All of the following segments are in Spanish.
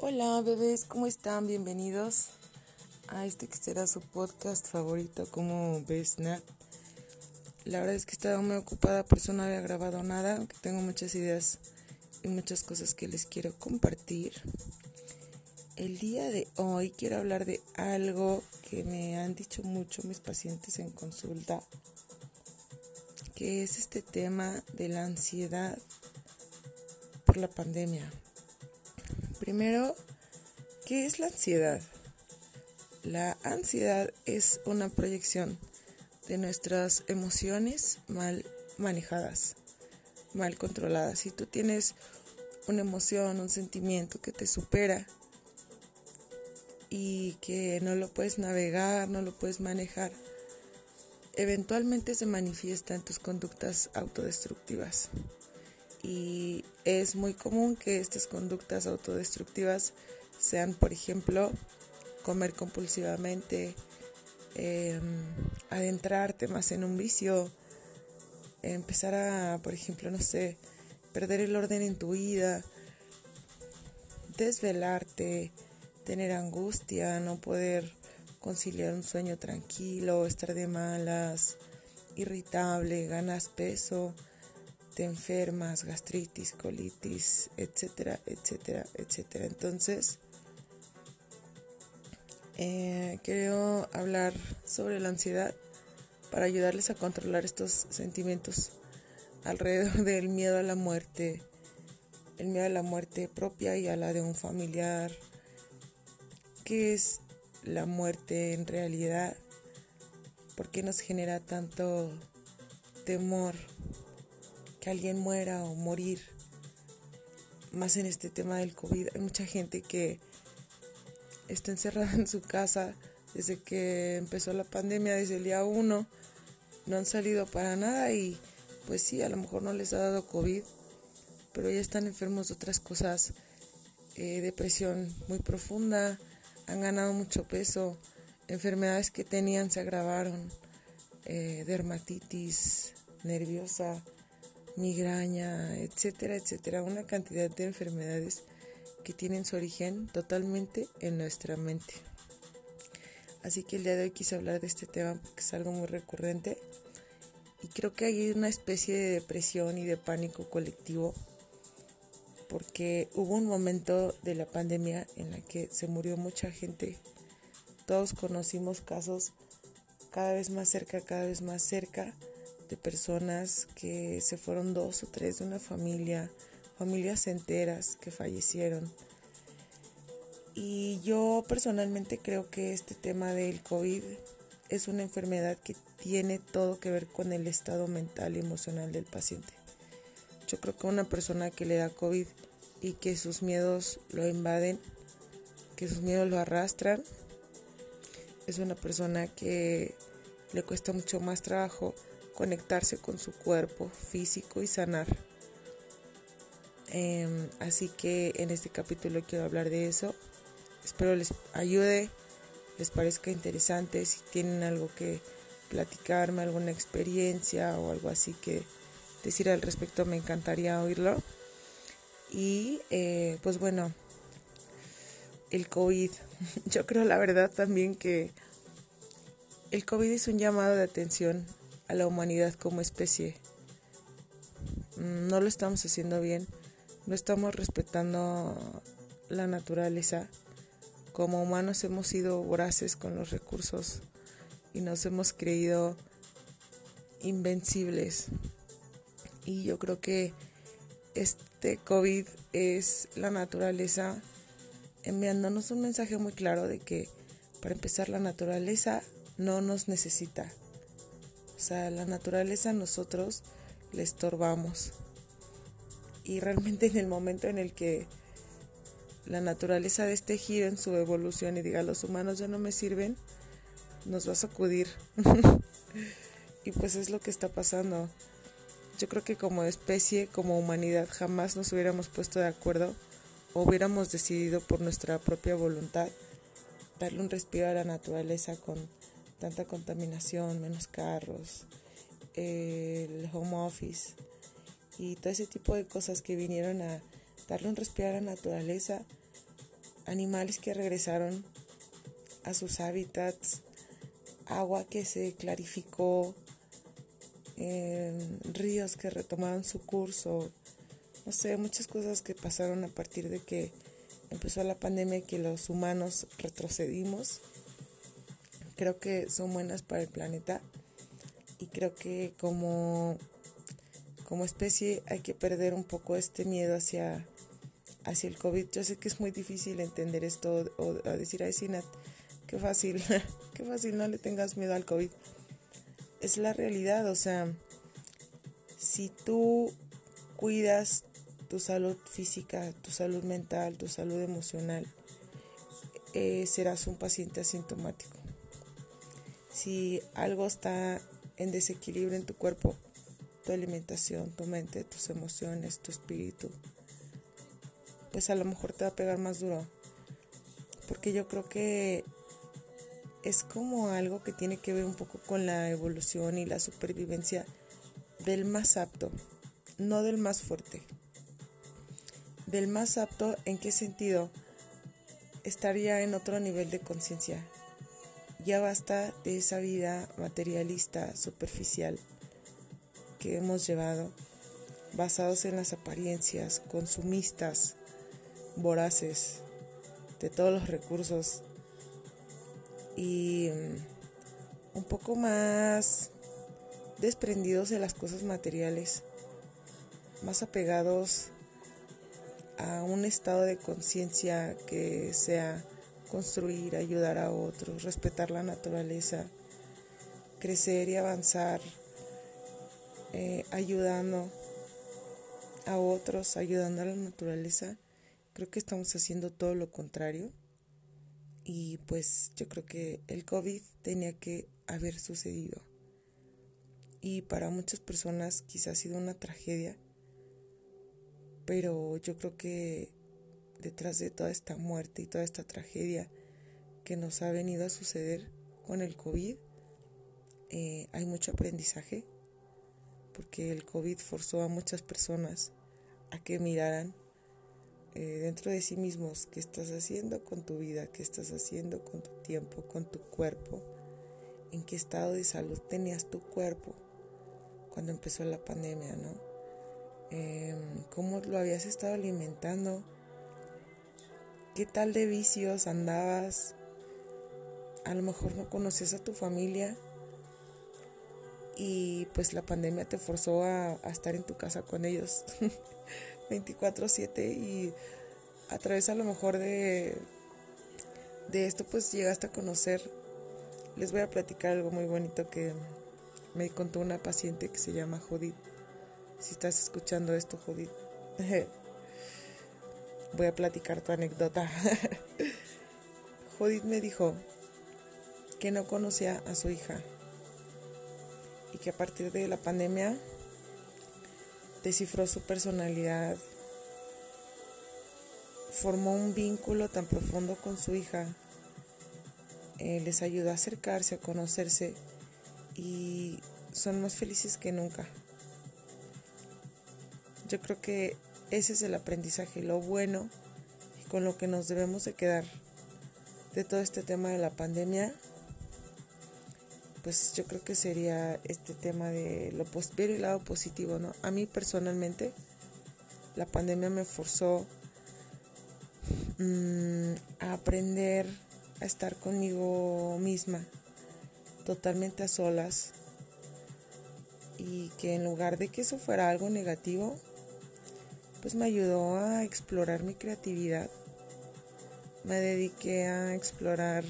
Hola bebés, ¿cómo están? Bienvenidos a este que será su podcast favorito como ves Nat. La verdad es que estaba muy ocupada, por eso no había grabado nada, aunque tengo muchas ideas y muchas cosas que les quiero compartir. El día de hoy quiero hablar de algo que me han dicho mucho mis pacientes en consulta, que es este tema de la ansiedad por la pandemia. Primero, ¿qué es la ansiedad? La ansiedad es una proyección de nuestras emociones mal manejadas, mal controladas. Si tú tienes una emoción, un sentimiento que te supera y que no lo puedes navegar, no lo puedes manejar, eventualmente se manifiesta en tus conductas autodestructivas y es muy común que estas conductas autodestructivas sean, por ejemplo, comer compulsivamente, em, adentrarte más en un vicio, empezar a, por ejemplo, no sé, perder el orden en tu vida, desvelarte, tener angustia, no poder conciliar un sueño tranquilo, estar de malas, irritable, ganas peso, te enfermas, gastritis, colitis, etcétera, etcétera, etcétera. Entonces, eh, quiero hablar sobre la ansiedad para ayudarles a controlar estos sentimientos alrededor del miedo a la muerte, el miedo a la muerte propia y a la de un familiar. ¿Qué es la muerte en realidad? ¿Por qué nos genera tanto temor que alguien muera o morir. Más en este tema del COVID, hay mucha gente que está encerrada en su casa desde que empezó la pandemia, desde el día uno, no han salido para nada y pues sí, a lo mejor no les ha dado COVID, pero ya están enfermos de otras cosas, eh, depresión muy profunda, han ganado mucho peso, enfermedades que tenían se agravaron, eh, dermatitis nerviosa, migraña, etcétera, etcétera, una cantidad de enfermedades que tienen su origen totalmente en nuestra mente. Así que el día de hoy quise hablar de este tema porque es algo muy recurrente y creo que hay una especie de depresión y de pánico colectivo porque hubo un momento de la pandemia en la que se murió mucha gente. Todos conocimos casos cada vez más cerca, cada vez más cerca de personas que se fueron dos o tres de una familia, familias enteras que fallecieron. Y yo personalmente creo que este tema del COVID es una enfermedad que tiene todo que ver con el estado mental y emocional del paciente. Yo creo que una persona que le da COVID y que sus miedos lo invaden, que sus miedos lo arrastran, es una persona que le cuesta mucho más trabajo conectarse con su cuerpo físico y sanar. Em, así que en este capítulo quiero hablar de eso. Espero les ayude, les parezca interesante. Si tienen algo que platicarme, alguna experiencia o algo así que decir al respecto, me encantaría oírlo. Y eh, pues bueno, el COVID. Yo creo la verdad también que el COVID es un llamado de atención a la humanidad como especie. Mm, no lo estamos haciendo bien, no estamos respetando la naturaleza. Como humanos hemos sido voraces con los recursos y nos hemos creído invencibles. Y yo creo que este COVID es la naturaleza enviándonos un mensaje muy claro de que para empezar la naturaleza no nos necesita. O sea, la naturaleza nosotros le estorbamos. Y realmente en el momento en el que la naturaleza de este giro en su evolución y diga los humanos ya no me sirven, nos va a sacudir. y pues es lo que está pasando. Yo creo que como especie, como humanidad, jamás nos hubiéramos puesto de acuerdo o hubiéramos decidido por nuestra propia voluntad darle un respiro a la naturaleza con tanta contaminación, menos carros, el home office y todo ese tipo de cosas que vinieron a darle un respiro a la naturaleza animales que regresaron a sus hábitats, agua que se clarificó, ríos que retomaron su curso, no sé, muchas cosas que pasaron a partir de que empezó la pandemia y que los humanos retrocedimos. Creo que son buenas para el planeta y creo que como, como especie hay que perder un poco este miedo hacia, hacia el COVID. Yo sé que es muy difícil entender esto o, decir, ay, Sinat, qué fácil, qué fácil, no le tengas miedo al COVID. Es la realidad, o sea, si tú cuidas tu salud física, tu salud mental, tu salud emocional, eh, serás un paciente asintomático. Si algo está en desequilibrio en tu cuerpo, tu alimentación, tu mente, tus emociones, tu espíritu, pues a lo mejor te va a pegar más duro. Porque yo creo que es como algo que tiene que ver un poco con la evolución y la supervivencia del más apto, no del más fuerte. Del más apto, ¿en qué sentido? Estaría en otro nivel de conciencia. Ya basta de esa vida materialista, superficial que hemos llevado, basados en las apariencias, consumistas, voraces de todos los recursos y mm, un poco más desprendidos de las cosas materiales, más apegados a un estado de conciencia que sea construir, ayudar a otros, respetar la naturaleza, crecer y avanzar, eh, ayudando a otros, ayudando a la naturaleza. Creo que estamos haciendo todo lo contrario y pues yo creo que el COVID tenía que haber sucedido. Y para muchas personas quizás ha sido una tragedia pero yo creo que detrás de toda esta muerte y toda esta tragedia que nos ha venido a suceder con el COVID, eh, hay mucho aprendizaje, porque el COVID forzó a muchas personas a que miraran eh, dentro de sí mismos qué estás haciendo con tu vida, qué estás haciendo con tu tiempo, con tu cuerpo, en qué estado de salud tenías tu cuerpo cuando empezó la pandemia, ¿no? Em, cómo lo habías estado alimentando, qué tal de vicios andabas, a lo mejor no conocías a tu familia y pues la pandemia te forzó a, estar en tu casa con ellos 24/7 y a través a lo mejor de, de esto pues llegaste a conocer, les voy a platicar algo muy bonito que me contó una paciente que se llama Judith. Si estás escuchando esto, Judith, voy a platicar tu anécdota. Judith me dijo que no conocía a su hija y que a partir de la pandemia descifró su personalidad, formó un vínculo tan profundo con su hija, eh, les ayudó a acercarse, a conocerse y son más felices que nunca. Yo creo que ese es el aprendizaje, lo bueno y con lo que nos debemos de quedar de todo este tema de la pandemia. Pues yo creo que sería este tema de lo ver el lado positivo, ¿no? A mí personalmente la pandemia me forzó mm, a aprender a estar conmigo misma, totalmente a solas, y que en lugar de que eso fuera algo negativo, pues me ayudó a explorar mi creatividad. Me dediqué a explorar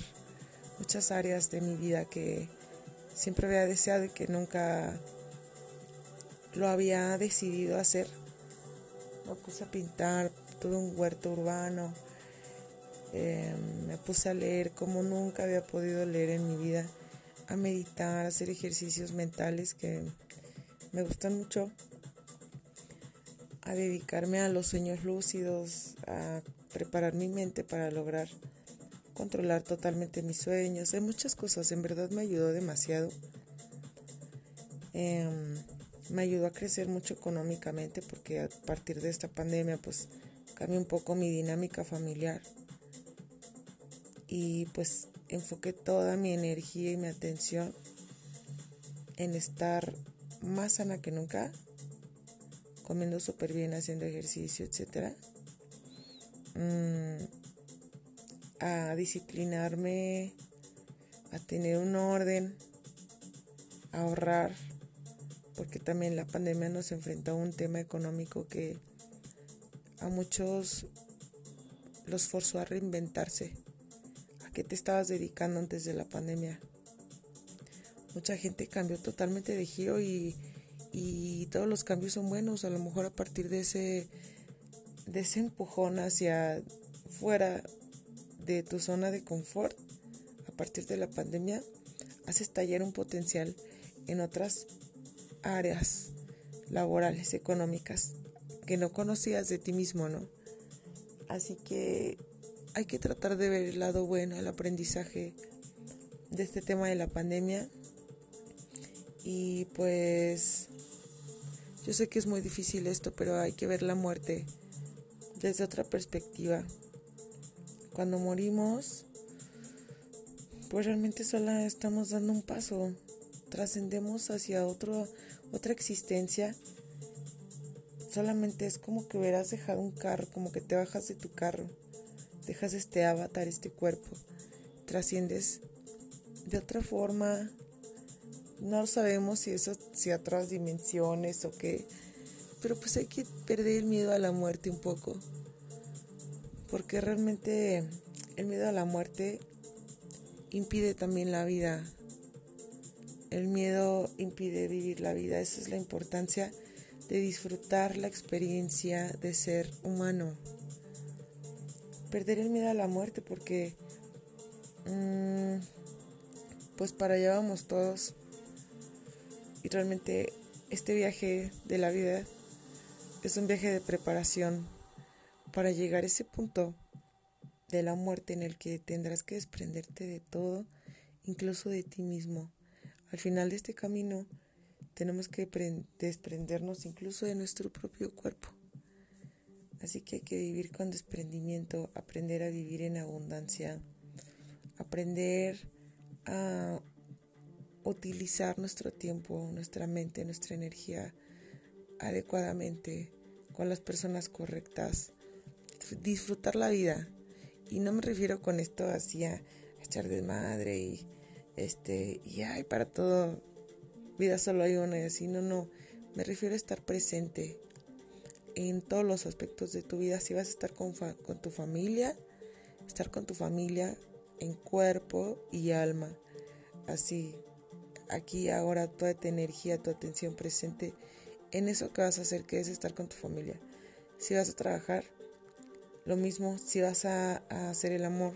muchas áreas de mi vida que siempre había deseado y que nunca lo había decidido hacer. Me puse a pintar, tuve un huerto urbano, em, me puse a leer como nunca había podido leer en mi vida, a meditar, a hacer ejercicios mentales que me gustan mucho a dedicarme a los sueños lúcidos, a preparar mi mente para lograr controlar totalmente mis sueños. Hay muchas cosas, en verdad me ayudó demasiado. Em, me ayudó a crecer mucho económicamente porque a partir de esta pandemia pues cambió un poco mi dinámica familiar. y pues enfoqué toda mi energía y mi atención en estar más sana que nunca, comiendo súper bien, haciendo ejercicio, etc. Mm, a disciplinarme, a tener un orden, a ahorrar, porque también la pandemia nos enfrentó a un tema económico que a muchos los forzó a reinventarse. ¿A qué te estabas dedicando antes de la pandemia? Mucha gente cambió totalmente de giro y, todos los cambios son buenos. A lo mejor a partir de ese, de ese empujón hacia fuera de tu zona de confort, a partir de la pandemia, haces tallar un potencial en otras áreas laborales, económicas, que no conocías de ti mismo, ¿no? Así que hay que tratar de ver el lado bueno, el aprendizaje de este tema de la pandemia. Y pues yo sé que es muy difícil esto, pero hay que ver la muerte desde otra perspectiva. Cuando morimos, pues realmente solo estamos dando un paso, trascendemos hacia otro, otra existencia Solamente es como que hubieras dejado un carro, como que te bajas de tu carro, dejas este avatar, este cuerpo, trasciendes de otra forma. No sabemos si eso, si otras dimensiones o qué, pero pues hay que perder el miedo a la muerte un poco, porque realmente el miedo a la muerte impide también la vida. El miedo impide vivir la vida, esa es la importancia de disfrutar la experiencia de ser humano. Perder el miedo a la muerte porque mm, pues para allá vamos todos. Y realmente este viaje de la vida es un viaje de preparación para llegar a ese punto de la muerte en el que tendrás que desprenderte de todo, incluso de ti mismo. Al final de este camino tenemos que desprendernos incluso de nuestro propio cuerpo. Así que hay que vivir con desprendimiento, aprender a vivir en abundancia, aprender a utilizar nuestro tiempo, nuestra mente, nuestra energía adecuadamente, con las personas correctas, disfrutar la vida. Y no me refiero con esto así a echar de madre y este y ay para todo vida solo hay una y así, no, no, me refiero a estar presente en todos los aspectos de tu vida, si vas a estar con, con tu familia, estar con tu familia en cuerpo y alma, así, aquí ahora toda tu energía, tu atención presente en eso que vas a hacer, que es estar con tu familia. Si vas a trabajar, lo mismo si vas a, a, hacer el amor,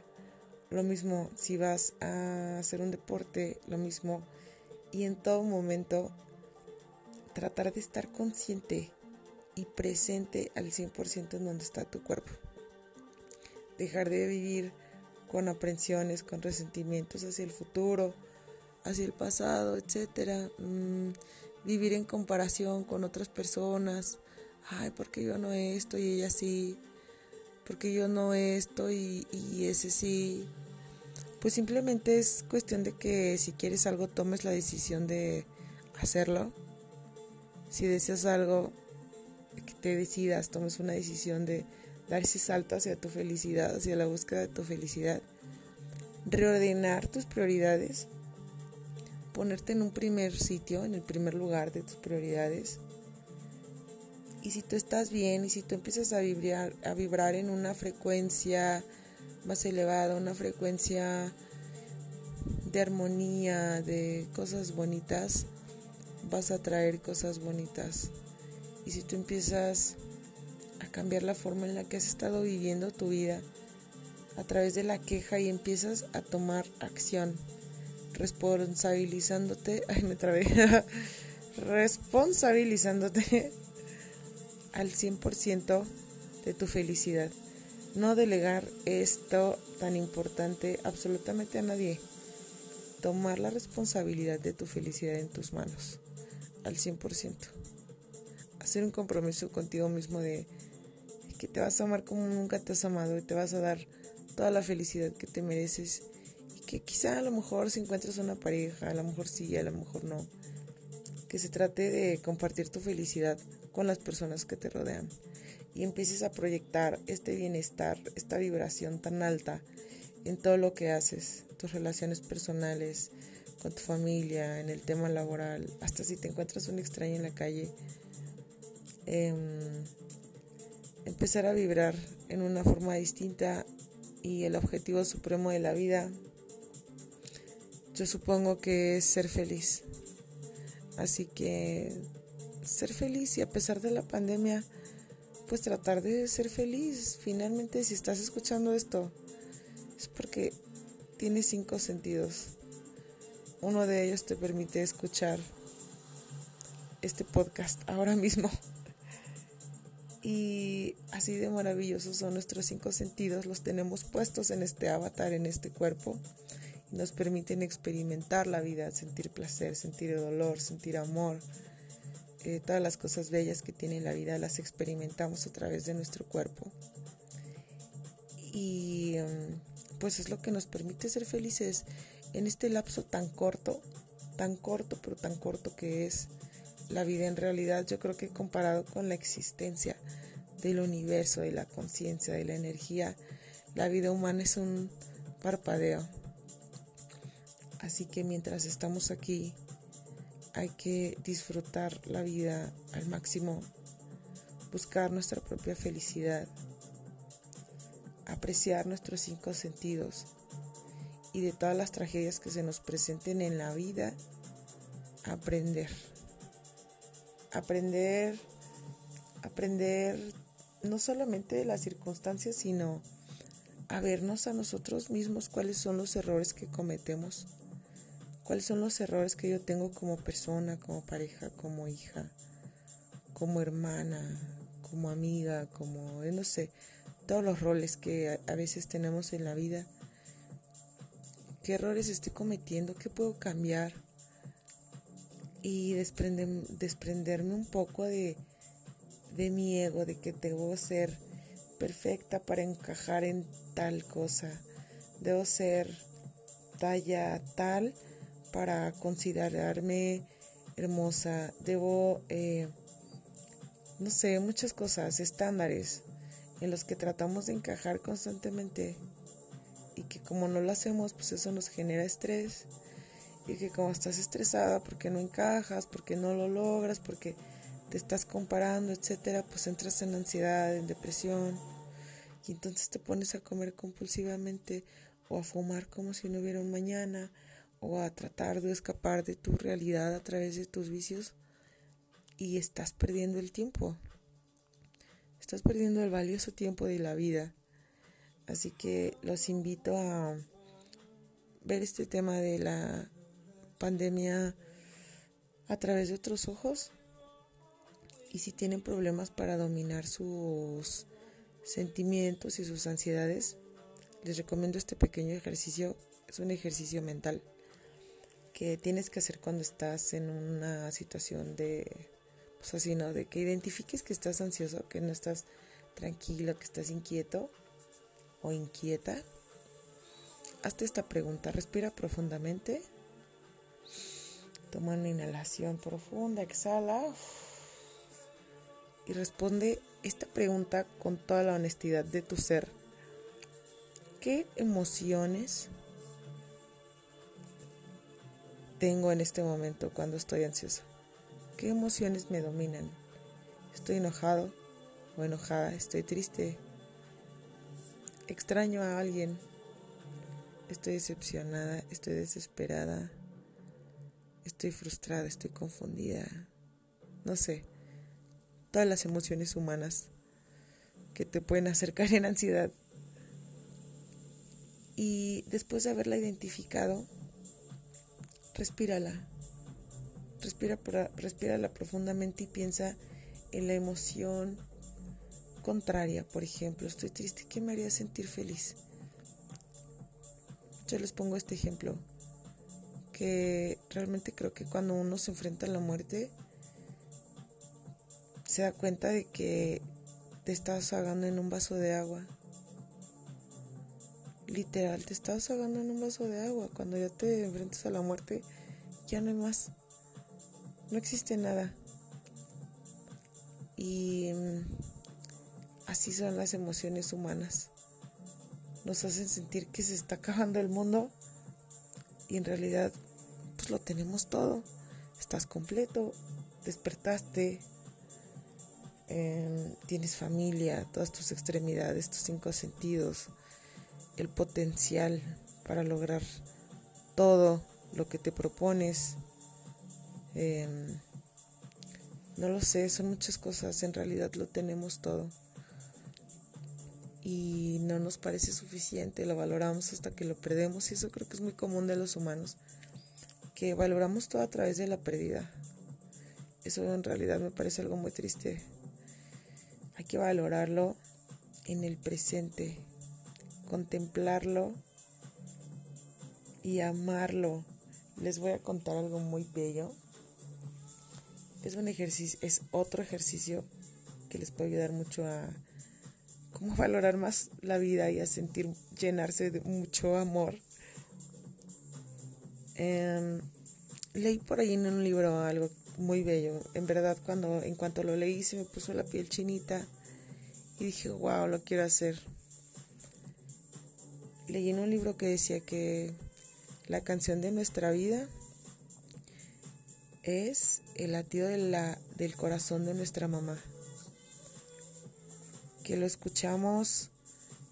lo mismo si vas a hacer un deporte, lo mismo y en todo momento tratar de estar consciente y presente al 100% en donde está tu cuerpo. Dejar de vivir con aprensiones, con resentimientos hacia el futuro, hacia el pasado, etc. Mm, vivir en comparación con otras personas. Ay, porque yo no esto y ella sí. Porque yo no esto y, y ese sí pues simplemente es cuestión de que si quieres algo tomes la decisión de hacerlo. Si deseas algo, que te decidas, tomes una decisión de dar ese salto hacia tu felicidad, hacia la búsqueda de tu felicidad. Reordenar tus prioridades, ponerte en un primer sitio, en el primer lugar de tus prioridades. Y si tú estás bien y si tú empiezas a vibrar, a vibrar en una frecuencia más elevada, una frecuencia de armonía, de cosas bonitas, vas a traer cosas bonitas. Y si tú empiezas a cambiar la forma en la que has estado viviendo tu vida a través de la queja y empiezas a tomar acción, responsabilizándote, ay me trabé, responsabilizándote al 100% de tu felicidad no delegar esto tan importante absolutamente a nadie. Tomar la responsabilidad de tu felicidad en tus manos, al 100%. Hacer un compromiso contigo mismo de que te vas a amar como nunca te has amado y te vas a dar toda la felicidad que te mereces que quizá a lo mejor si encuentras una pareja, a lo mejor sí, a lo mejor no, que se trate de compartir tu felicidad con las personas que te rodean y empieces a proyectar este bienestar, esta vibración tan alta en todo lo que haces, tus relaciones personales, con tu familia, en el tema laboral, hasta si te encuentras un extraño en la calle, em, empezar a vibrar en una forma distinta y el objetivo supremo de la vida, yo supongo que es ser feliz. Así que ser feliz y a pesar de la pandemia, pues tratar de ser feliz. Finalmente, si estás escuchando esto, es porque tienes cinco sentidos. Uno de ellos te permite escuchar este podcast ahora mismo. Y así de maravillosos son nuestros cinco sentidos, los tenemos puestos en este avatar, en este cuerpo, nos permiten experimentar la vida, sentir placer, sentir dolor, sentir amor. Eh, todas las cosas bellas que tiene la vida las experimentamos a través de nuestro cuerpo. Y em, pues es lo que nos permite ser felices en este lapso tan corto, tan corto, pero tan corto que es la vida en realidad, yo creo que comparado con la existencia del universo, de la conciencia, de la energía, la vida humana es un parpadeo. Así que mientras estamos aquí, hay que disfrutar la vida al máximo, buscar nuestra propia felicidad, apreciar nuestros cinco sentidos y de todas las tragedias que se nos presenten en la vida, aprender. Aprender, aprender no solamente de las circunstancias, sino a vernos a nosotros mismos cuáles son los errores que cometemos, cuáles son los errores que yo tengo como persona, como pareja, como hija, como hermana, como amiga, como, no sé, todos los roles que a, veces tenemos en la vida. ¿Qué errores estoy cometiendo? ¿Qué puedo cambiar? y desprenderme un poco de, de mi ego, de que debo ser perfecta para encajar en tal cosa, debo ser talla tal para considerarme hermosa, debo, eh, no sé, muchas cosas, estándares en los que tratamos de encajar constantemente y que como no lo hacemos, pues eso nos genera estrés. Y que como estás estresada porque no encajas, porque no lo logras, porque te estás comparando, etcétera, pues entras en ansiedad, en depresión. Y entonces te pones a comer compulsivamente o a fumar como si no hubiera un mañana o a tratar de escapar de tu realidad a través de tus vicios y estás perdiendo el tiempo. Estás perdiendo el valioso tiempo de la vida. Así que los invito a ver este tema de la pandemia a través de otros ojos y si tienen problemas para dominar sus sentimientos y sus ansiedades, les recomiendo este pequeño ejercicio. Es un ejercicio mental que tienes que hacer cuando estás en una situación de, pues así, ¿no? De que identifiques que estás ansioso, que no estás tranquilo, que estás inquieto o inquieta. Hazte esta pregunta, respira profundamente Toma una inhalación profunda, exhala y responde esta pregunta con toda la honestidad de tu ser. ¿Qué emociones tengo en este momento cuando estoy ansiosa? ¿Qué emociones me dominan? ¿Estoy enojado o enojada? ¿Estoy triste? ¿Extraño a alguien? ¿Estoy decepcionada? ¿Estoy desesperada? estoy frustrada, estoy confundida, no sé, todas las emociones humanas que te pueden acercar en ansiedad. Y después de haberla identificado, respírala. Respira, respírala profundamente y piensa en la emoción contraria. Por ejemplo, estoy triste, ¿qué me haría sentir feliz? Yo les pongo este ejemplo que realmente creo que cuando uno se enfrenta a la muerte, se da cuenta de que te estás ahogando en un vaso de agua literal te estás ahogando en un vaso de agua. Cuando ya te enfrentas a la muerte, ya no hay más. No existe nada. Y mm, así son las emociones humanas. Nos hacen sentir que se está acabando el mundo y en realidad pues lo tenemos todo. Estás completo, despertaste, em, tienes familia, todas tus extremidades, tus cinco sentidos, el potencial para lograr todo lo que te propones. Em, no lo sé, son muchas cosas, en realidad lo tenemos todo. Y no nos parece suficiente, lo valoramos hasta que lo perdemos y eso creo que es muy común de los humanos, que valoramos todo a través de la pérdida. Eso en realidad me parece algo muy triste. Hay que valorarlo en el presente, contemplarlo y amarlo. Les voy a contar algo muy bello. Es un ejercicio, es otro ejercicio que les puede ayudar mucho a cómo valorar más la vida y a sentir llenarse de mucho amor. Em, leí por ahí en un libro algo muy bello. En verdad, cuando en cuanto lo leí se me puso la piel chinita y dije, wow, lo quiero hacer. Leí en un libro que decía que la canción de nuestra vida es el latido de la, del corazón de nuestra mamá. Que lo escuchamos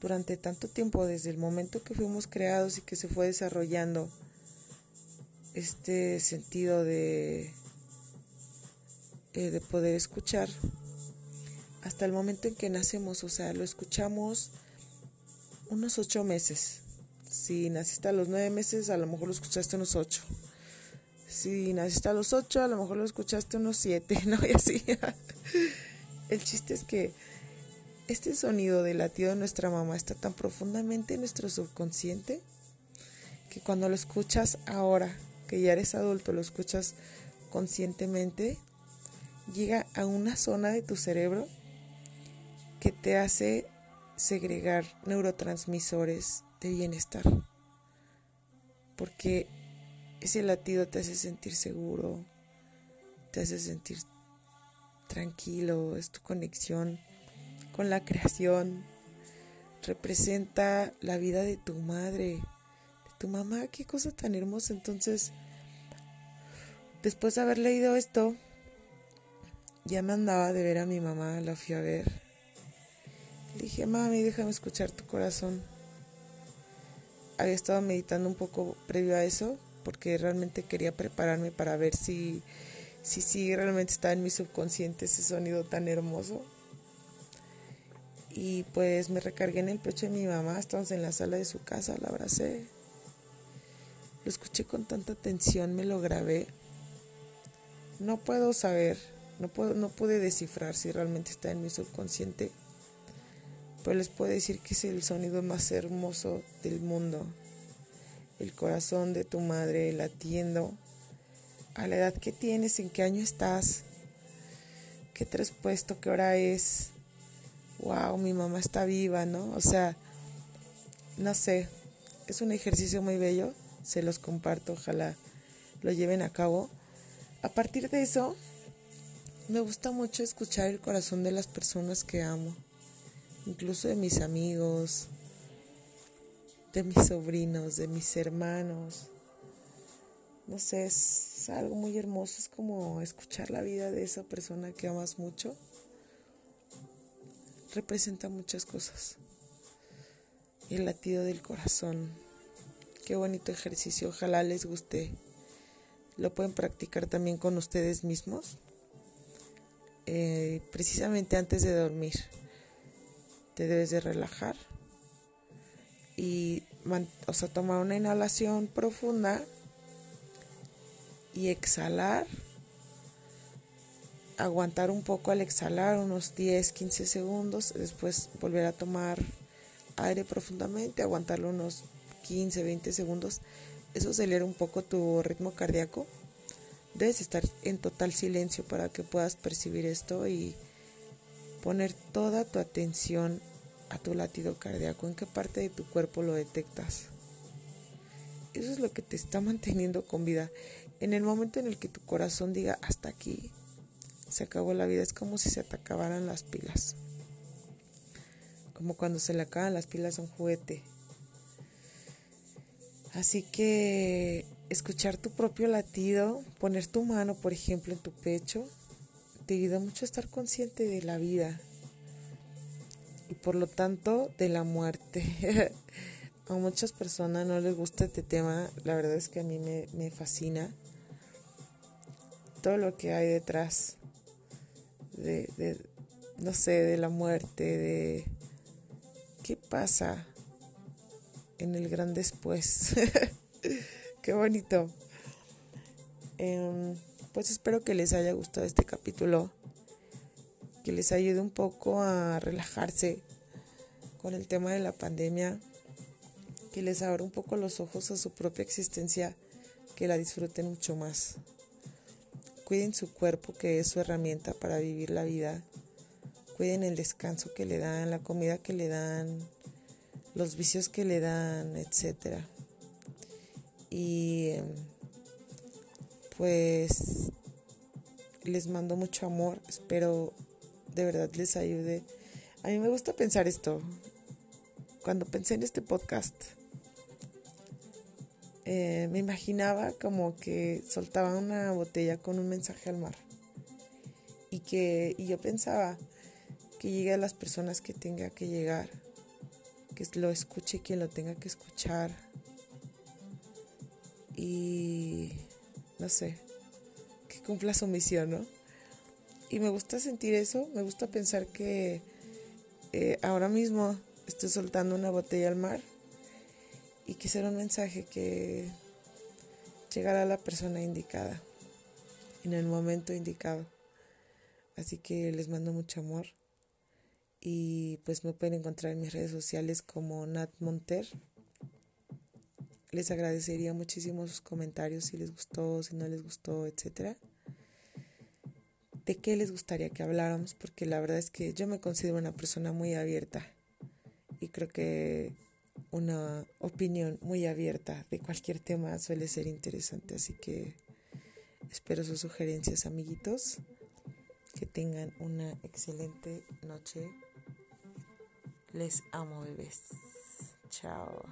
durante tanto tiempo, desde el momento que fuimos creados y que se fue desarrollando este sentido de, eh, de poder escuchar hasta el momento en que nacemos, o sea, lo escuchamos unos ocho meses. Si naciste a los nueve meses, a lo mejor lo escuchaste unos ocho. Si naciste a los ocho, a lo mejor lo escuchaste unos siete, ¿no? Y así. El chiste es que este sonido del latido de nuestra mamá está tan profundamente en nuestro subconsciente que cuando lo escuchas ahora, que ya eres adulto, lo escuchas conscientemente, llega a una zona de tu cerebro que te hace segregar neurotransmisores de bienestar. Porque ese latido te hace sentir seguro, te hace sentir tranquilo, es tu conexión con la creación, representa la vida de tu madre, de tu mamá, qué cosa tan hermosa. Entonces, después de haber leído esto, ya me andaba de ver a mi mamá, la fui a ver. Dije, mami, déjame escuchar tu corazón había estado meditando un poco previo a eso, porque realmente quería prepararme para ver si, si, si realmente está en mi subconsciente ese sonido tan hermoso. Y pues me recargué en el pecho de mi mamá, estábamos en la sala de su casa, la abracé. Lo escuché con tanta atención, me lo grabé. No puedo saber, no, puedo, no pude descifrar si realmente está en mi subconsciente pues les puedo decir que es el sonido más hermoso del mundo. El corazón de tu madre latiendo a la edad que tienes, en qué año estás, qué has puesto, qué hora es. Wow, mi mamá está viva, ¿no? O sea, no sé, es un ejercicio muy bello, se los comparto, ojalá lo lleven a cabo. A partir de eso, me gusta mucho escuchar el corazón de las personas que amo incluso de mis amigos, de mis sobrinos, de mis hermanos. No sé, es algo muy hermoso, es como escuchar la vida de esa persona que amas mucho. Representa muchas cosas. El latido del corazón. Qué bonito ejercicio, ojalá les guste. Lo pueden practicar también con ustedes mismos, eh, precisamente antes de dormir te debes de relajar. Y o sea, tomar una inhalación profunda y exhalar, aguantar un poco al exhalar, unos 10, 15 segundos, después volver a tomar aire profundamente, aguantarlo unos 15, 20 segundos, eso acelera un poco tu ritmo cardíaco. Debes estar en total silencio para que puedas percibir esto y poner toda tu atención a tu latido cardíaco, en qué parte de tu cuerpo lo detectas. Eso es lo que te está manteniendo con vida. En el momento en el que tu corazón diga hasta aquí, se acabó la vida, es como si se te acabaran las pilas. Como cuando se le acaban las pilas a un juguete. Así que escuchar tu propio latido, poner tu mano, por ejemplo, en tu pecho, te ayuda mucho estar consciente de la vida y por lo tanto de la muerte. a muchas personas no les gusta este tema, la verdad es que a mí me, fascina todo lo que hay detrás de, de, no sé, de la muerte, de qué pasa en el gran después. qué bonito. Em, pues espero que les haya gustado este capítulo, que les ayude un poco a relajarse con el tema de la pandemia, que les abra un poco los ojos a su propia existencia, que la disfruten mucho más. Cuiden su cuerpo, que es su herramienta para vivir la vida. Cuiden el descanso que le dan, la comida que le dan, los vicios que le dan, etc. Y em, pues les mando mucho amor, espero de verdad les ayude. A mí me gusta pensar esto. Cuando pensé en este podcast, eh, me imaginaba como que soltaba una botella con un mensaje al mar. Y que y yo pensaba que llegue a las personas que tenga que llegar, que lo escuche quien lo tenga que escuchar. Y no sé, que cumpla su misión, ¿no? Y me gusta sentir eso, me gusta pensar que eh, ahora mismo estoy soltando una botella al mar y que será un mensaje que llegará a la persona indicada, en el momento indicado. Así que les mando mucho amor y pues me pueden encontrar en mis redes sociales como Nat Monter les agradecería muchísimo sus comentarios si les gustó, si no les gustó, etcétera. De qué les gustaría que habláramos, porque la verdad es que yo me considero una persona muy abierta y creo que una opinión muy abierta de cualquier tema suele ser interesante, así que espero sus sugerencias, amiguitos. Que tengan una excelente noche. Les amo, bebés. Chao.